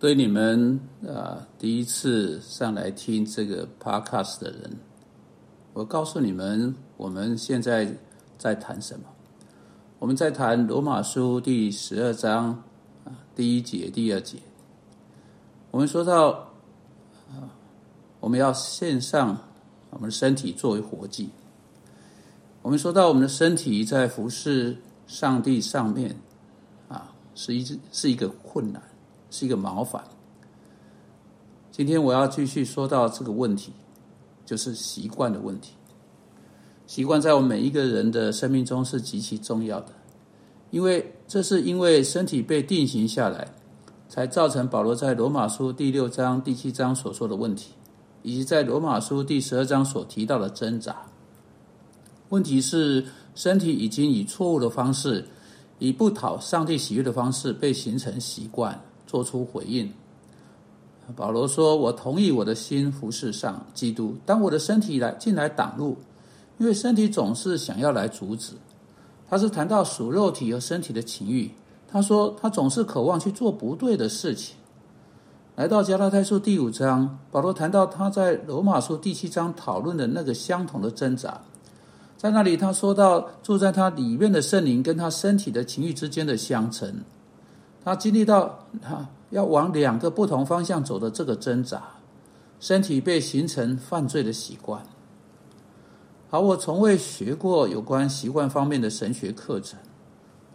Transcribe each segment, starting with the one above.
对你们啊，第一次上来听这个 podcast 的人，我告诉你们，我们现在在谈什么？我们在谈罗马书第十二章啊，第一节、第二节。我们说到啊，我们要献上我们的身体作为活祭。我们说到我们的身体在服侍上帝上面啊，是一是一个困难。是一个麻烦。今天我要继续说到这个问题，就是习惯的问题。习惯在我们每一个人的生命中是极其重要的，因为这是因为身体被定型下来，才造成保罗在罗马书第六章、第七章所说的问题，以及在罗马书第十二章所提到的挣扎。问题是，身体已经以错误的方式，以不讨上帝喜悦的方式被形成习惯。做出回应。保罗说：“我同意我的心服侍上基督，当我的身体来进来挡路，因为身体总是想要来阻止。”他是谈到属肉体和身体的情欲。他说：“他总是渴望去做不对的事情。”来到加拉太书第五章，保罗谈到他在罗马书第七章讨论的那个相同的挣扎。在那里，他说到住在他里面的圣灵跟他身体的情欲之间的相乘。他经历到他要往两个不同方向走的这个挣扎，身体被形成犯罪的习惯。好，我从未学过有关习惯方面的神学课程，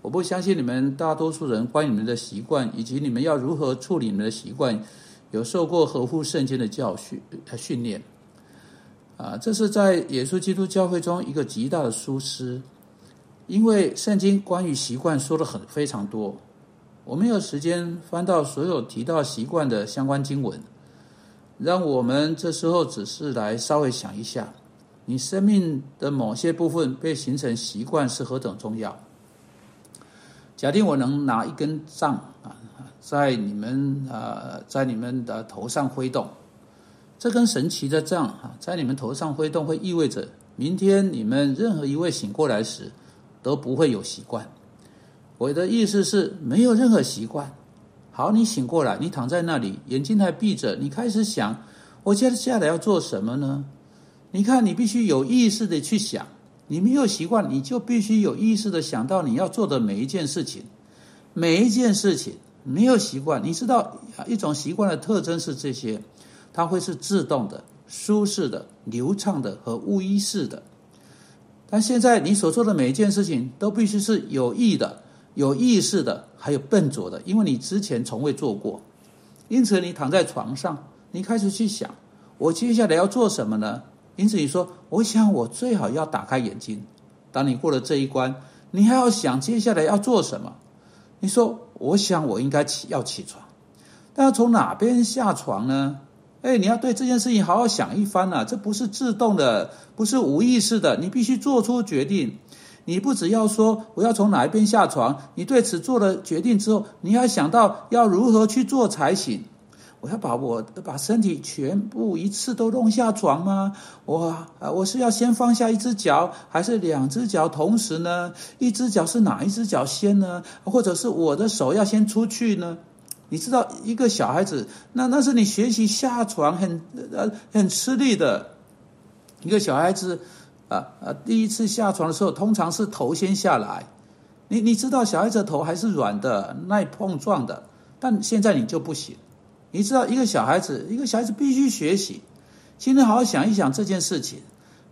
我不相信你们大多数人关于你们的习惯以及你们要如何处理你们的习惯，有受过合乎圣经的教训训练。啊，这是在耶稣基督教会中一个极大的疏失，因为圣经关于习惯说的很非常多。我没有时间翻到所有提到习惯的相关经文，让我们这时候只是来稍微想一下，你生命的某些部分被形成习惯是何等重要。假定我能拿一根杖啊，在你们啊，在你们的头上挥动，这根神奇的杖啊，在你们头上挥动，会意味着明天你们任何一位醒过来时都不会有习惯。我的意思是没有任何习惯。好，你醒过来，你躺在那里，眼睛还闭着，你开始想：我接下来要做什么呢？你看，你必须有意识的去想。你没有习惯，你就必须有意识的想到你要做的每一件事情。每一件事情没有习惯，你知道一种习惯的特征是这些：它会是自动的、舒适的、流畅的和无意识的。但现在你所做的每一件事情都必须是有意的。有意识的，还有笨拙的，因为你之前从未做过，因此你躺在床上，你开始去想，我接下来要做什么呢？因此你说，我想我最好要打开眼睛。当你过了这一关，你还要想接下来要做什么？你说，我想我应该起要起床，但要从哪边下床呢？哎，你要对这件事情好好想一番呐，这不是自动的，不是无意识的，你必须做出决定。你不只要说我要从哪一边下床，你对此做了决定之后，你要想到要如何去做才行。我要把我把身体全部一次都弄下床吗？我啊，我是要先放下一只脚，还是两只脚同时呢？一只脚是哪一只脚先呢？或者是我的手要先出去呢？你知道，一个小孩子，那那是你学习下床很呃很吃力的一个小孩子。啊啊！第一次下床的时候，通常是头先下来。你你知道，小孩子头还是软的，耐碰撞的。但现在你就不行。你知道，一个小孩子，一个小孩子必须学习。今天好好想一想这件事情。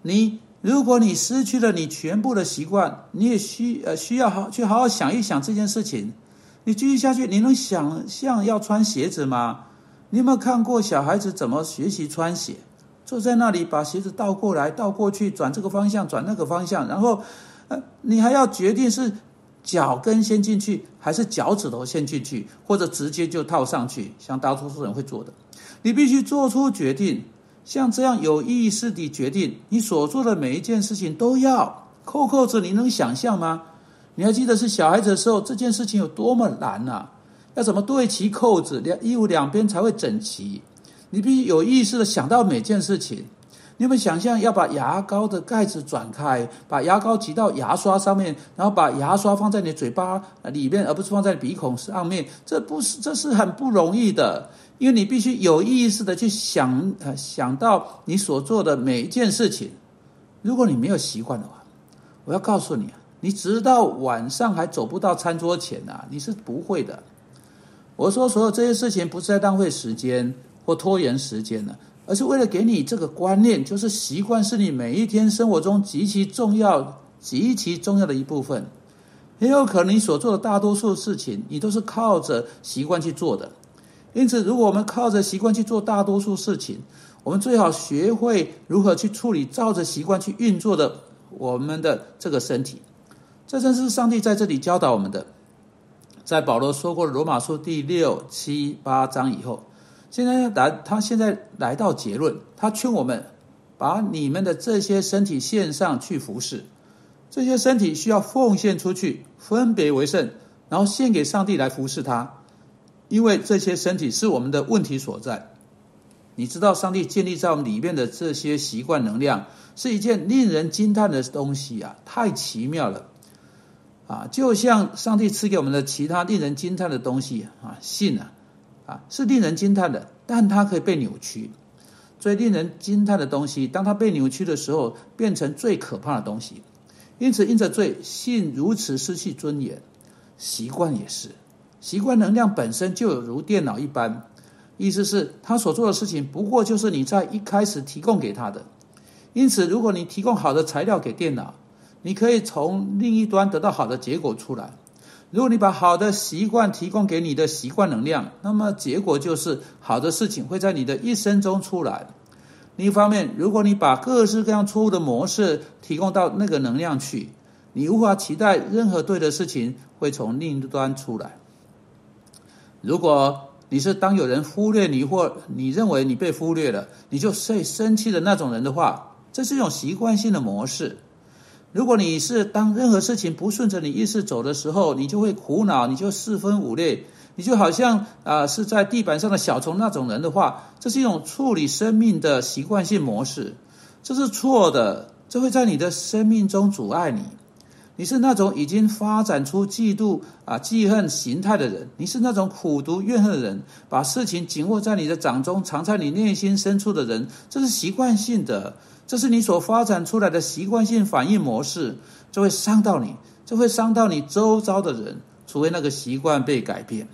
你如果你失去了你全部的习惯，你也需呃需要好去好好想一想这件事情。你继续下去，你能想象要穿鞋子吗？你有没有看过小孩子怎么学习穿鞋？坐在那里，把鞋子倒过来、倒过去，转这个方向、转那个方向，然后，呃，你还要决定是脚跟先进去，还是脚趾头先进去，或者直接就套上去，像大多数人会做的。你必须做出决定，像这样有意识地决定，你所做的每一件事情都要扣扣子。你能想象吗？你还记得是小孩子的时候，这件事情有多么难啊？要怎么对齐扣子，两衣服两边才会整齐？你必须有意识的想到每件事情，你们想象要把牙膏的盖子转开，把牙膏挤到牙刷上面，然后把牙刷放在你嘴巴里面，而不是放在鼻孔上面，这不是这是很不容易的，因为你必须有意识的去想，想到你所做的每一件事情。如果你没有习惯的话，我要告诉你啊，你直到晚上还走不到餐桌前啊，你是不会的。我说所有这些事情不是在浪费时间或拖延时间的，而是为了给你这个观念，就是习惯是你每一天生活中极其重要、极其重要的一部分。很有可能你所做的大多数事情，你都是靠着习惯去做的。因此，如果我们靠着习惯去做大多数事情，我们最好学会如何去处理照着习惯去运作的我们的这个身体。这正是上帝在这里教导我们的。在保罗说过罗马书第六、七、八章以后，现在来他现在来到结论，他劝我们把你们的这些身体献上去服侍，这些身体需要奉献出去，分别为圣，然后献给上帝来服侍他，因为这些身体是我们的问题所在。你知道，上帝建立在我们里面的这些习惯能量，是一件令人惊叹的东西啊，太奇妙了。啊，就像上帝赐给我们的其他令人惊叹的东西啊，信啊，啊是令人惊叹的，但它可以被扭曲。最令人惊叹的东西，当它被扭曲的时候，变成最可怕的东西。因此，因着罪，信如此失去尊严。习惯也是，习惯能量本身就有如电脑一般，意思是他所做的事情，不过就是你在一开始提供给他的。因此，如果你提供好的材料给电脑，你可以从另一端得到好的结果出来。如果你把好的习惯提供给你的习惯能量，那么结果就是好的事情会在你的一生中出来。另一方面，如果你把各式各样错误的模式提供到那个能量去，你无法期待任何对的事情会从另一端出来。如果你是当有人忽略你或你认为你被忽略了，你就最生气的那种人的话，这是一种习惯性的模式。如果你是当任何事情不顺着你意识走的时候，你就会苦恼，你就四分五裂，你就好像啊是在地板上的小虫那种人的话，这是一种处理生命的习惯性模式，这是错的，这会在你的生命中阻碍你。你是那种已经发展出嫉妒啊记恨形态的人，你是那种苦毒怨恨的人，把事情紧握在你的掌中，藏在你内心深处的人，这是习惯性的。这是你所发展出来的习惯性反应模式，这会伤到你，这会伤到你周遭的人，除非那个习惯被改变。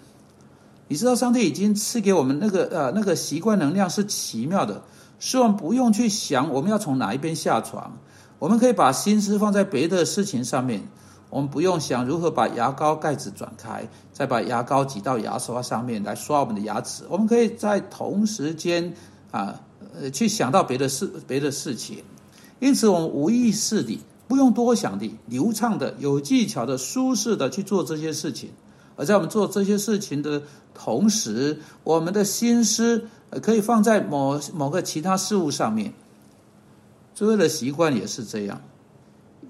你知道，上帝已经赐给我们那个呃那个习惯能量是奇妙的，是我们不用去想我们要从哪一边下床，我们可以把心思放在别的事情上面，我们不用想如何把牙膏盖子转开，再把牙膏挤到牙刷上面来刷我们的牙齿，我们可以在同时间啊。呃去想到别的事、别的事情，因此我们无意识的、不用多想的、流畅的、有技巧的、舒适的去做这些事情。而在我们做这些事情的同时，我们的心思可以放在某某个其他事物上面。所谓的习惯也是这样，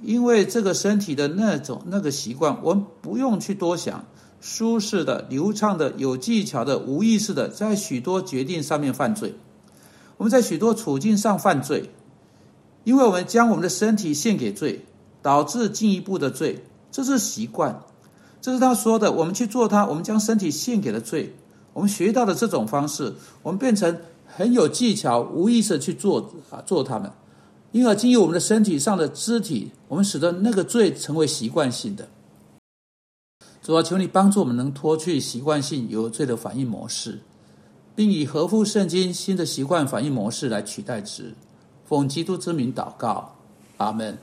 因为这个身体的那种那个习惯，我们不用去多想，舒适的、流畅的、有技巧的、无意识的，在许多决定上面犯罪。我们在许多处境上犯罪，因为我们将我们的身体献给罪，导致进一步的罪。这是习惯，这是他说的。我们去做它，我们将身体献给了罪。我们学到的这种方式，我们变成很有技巧、无意识去做啊做它们，因而经由我们的身体上的肢体，我们使得那个罪成为习惯性的。主要求你帮助我们，能脱去习惯性有罪的反应模式。并以合乎圣经新的习惯反应模式来取代之，奉基督之名祷告，阿门。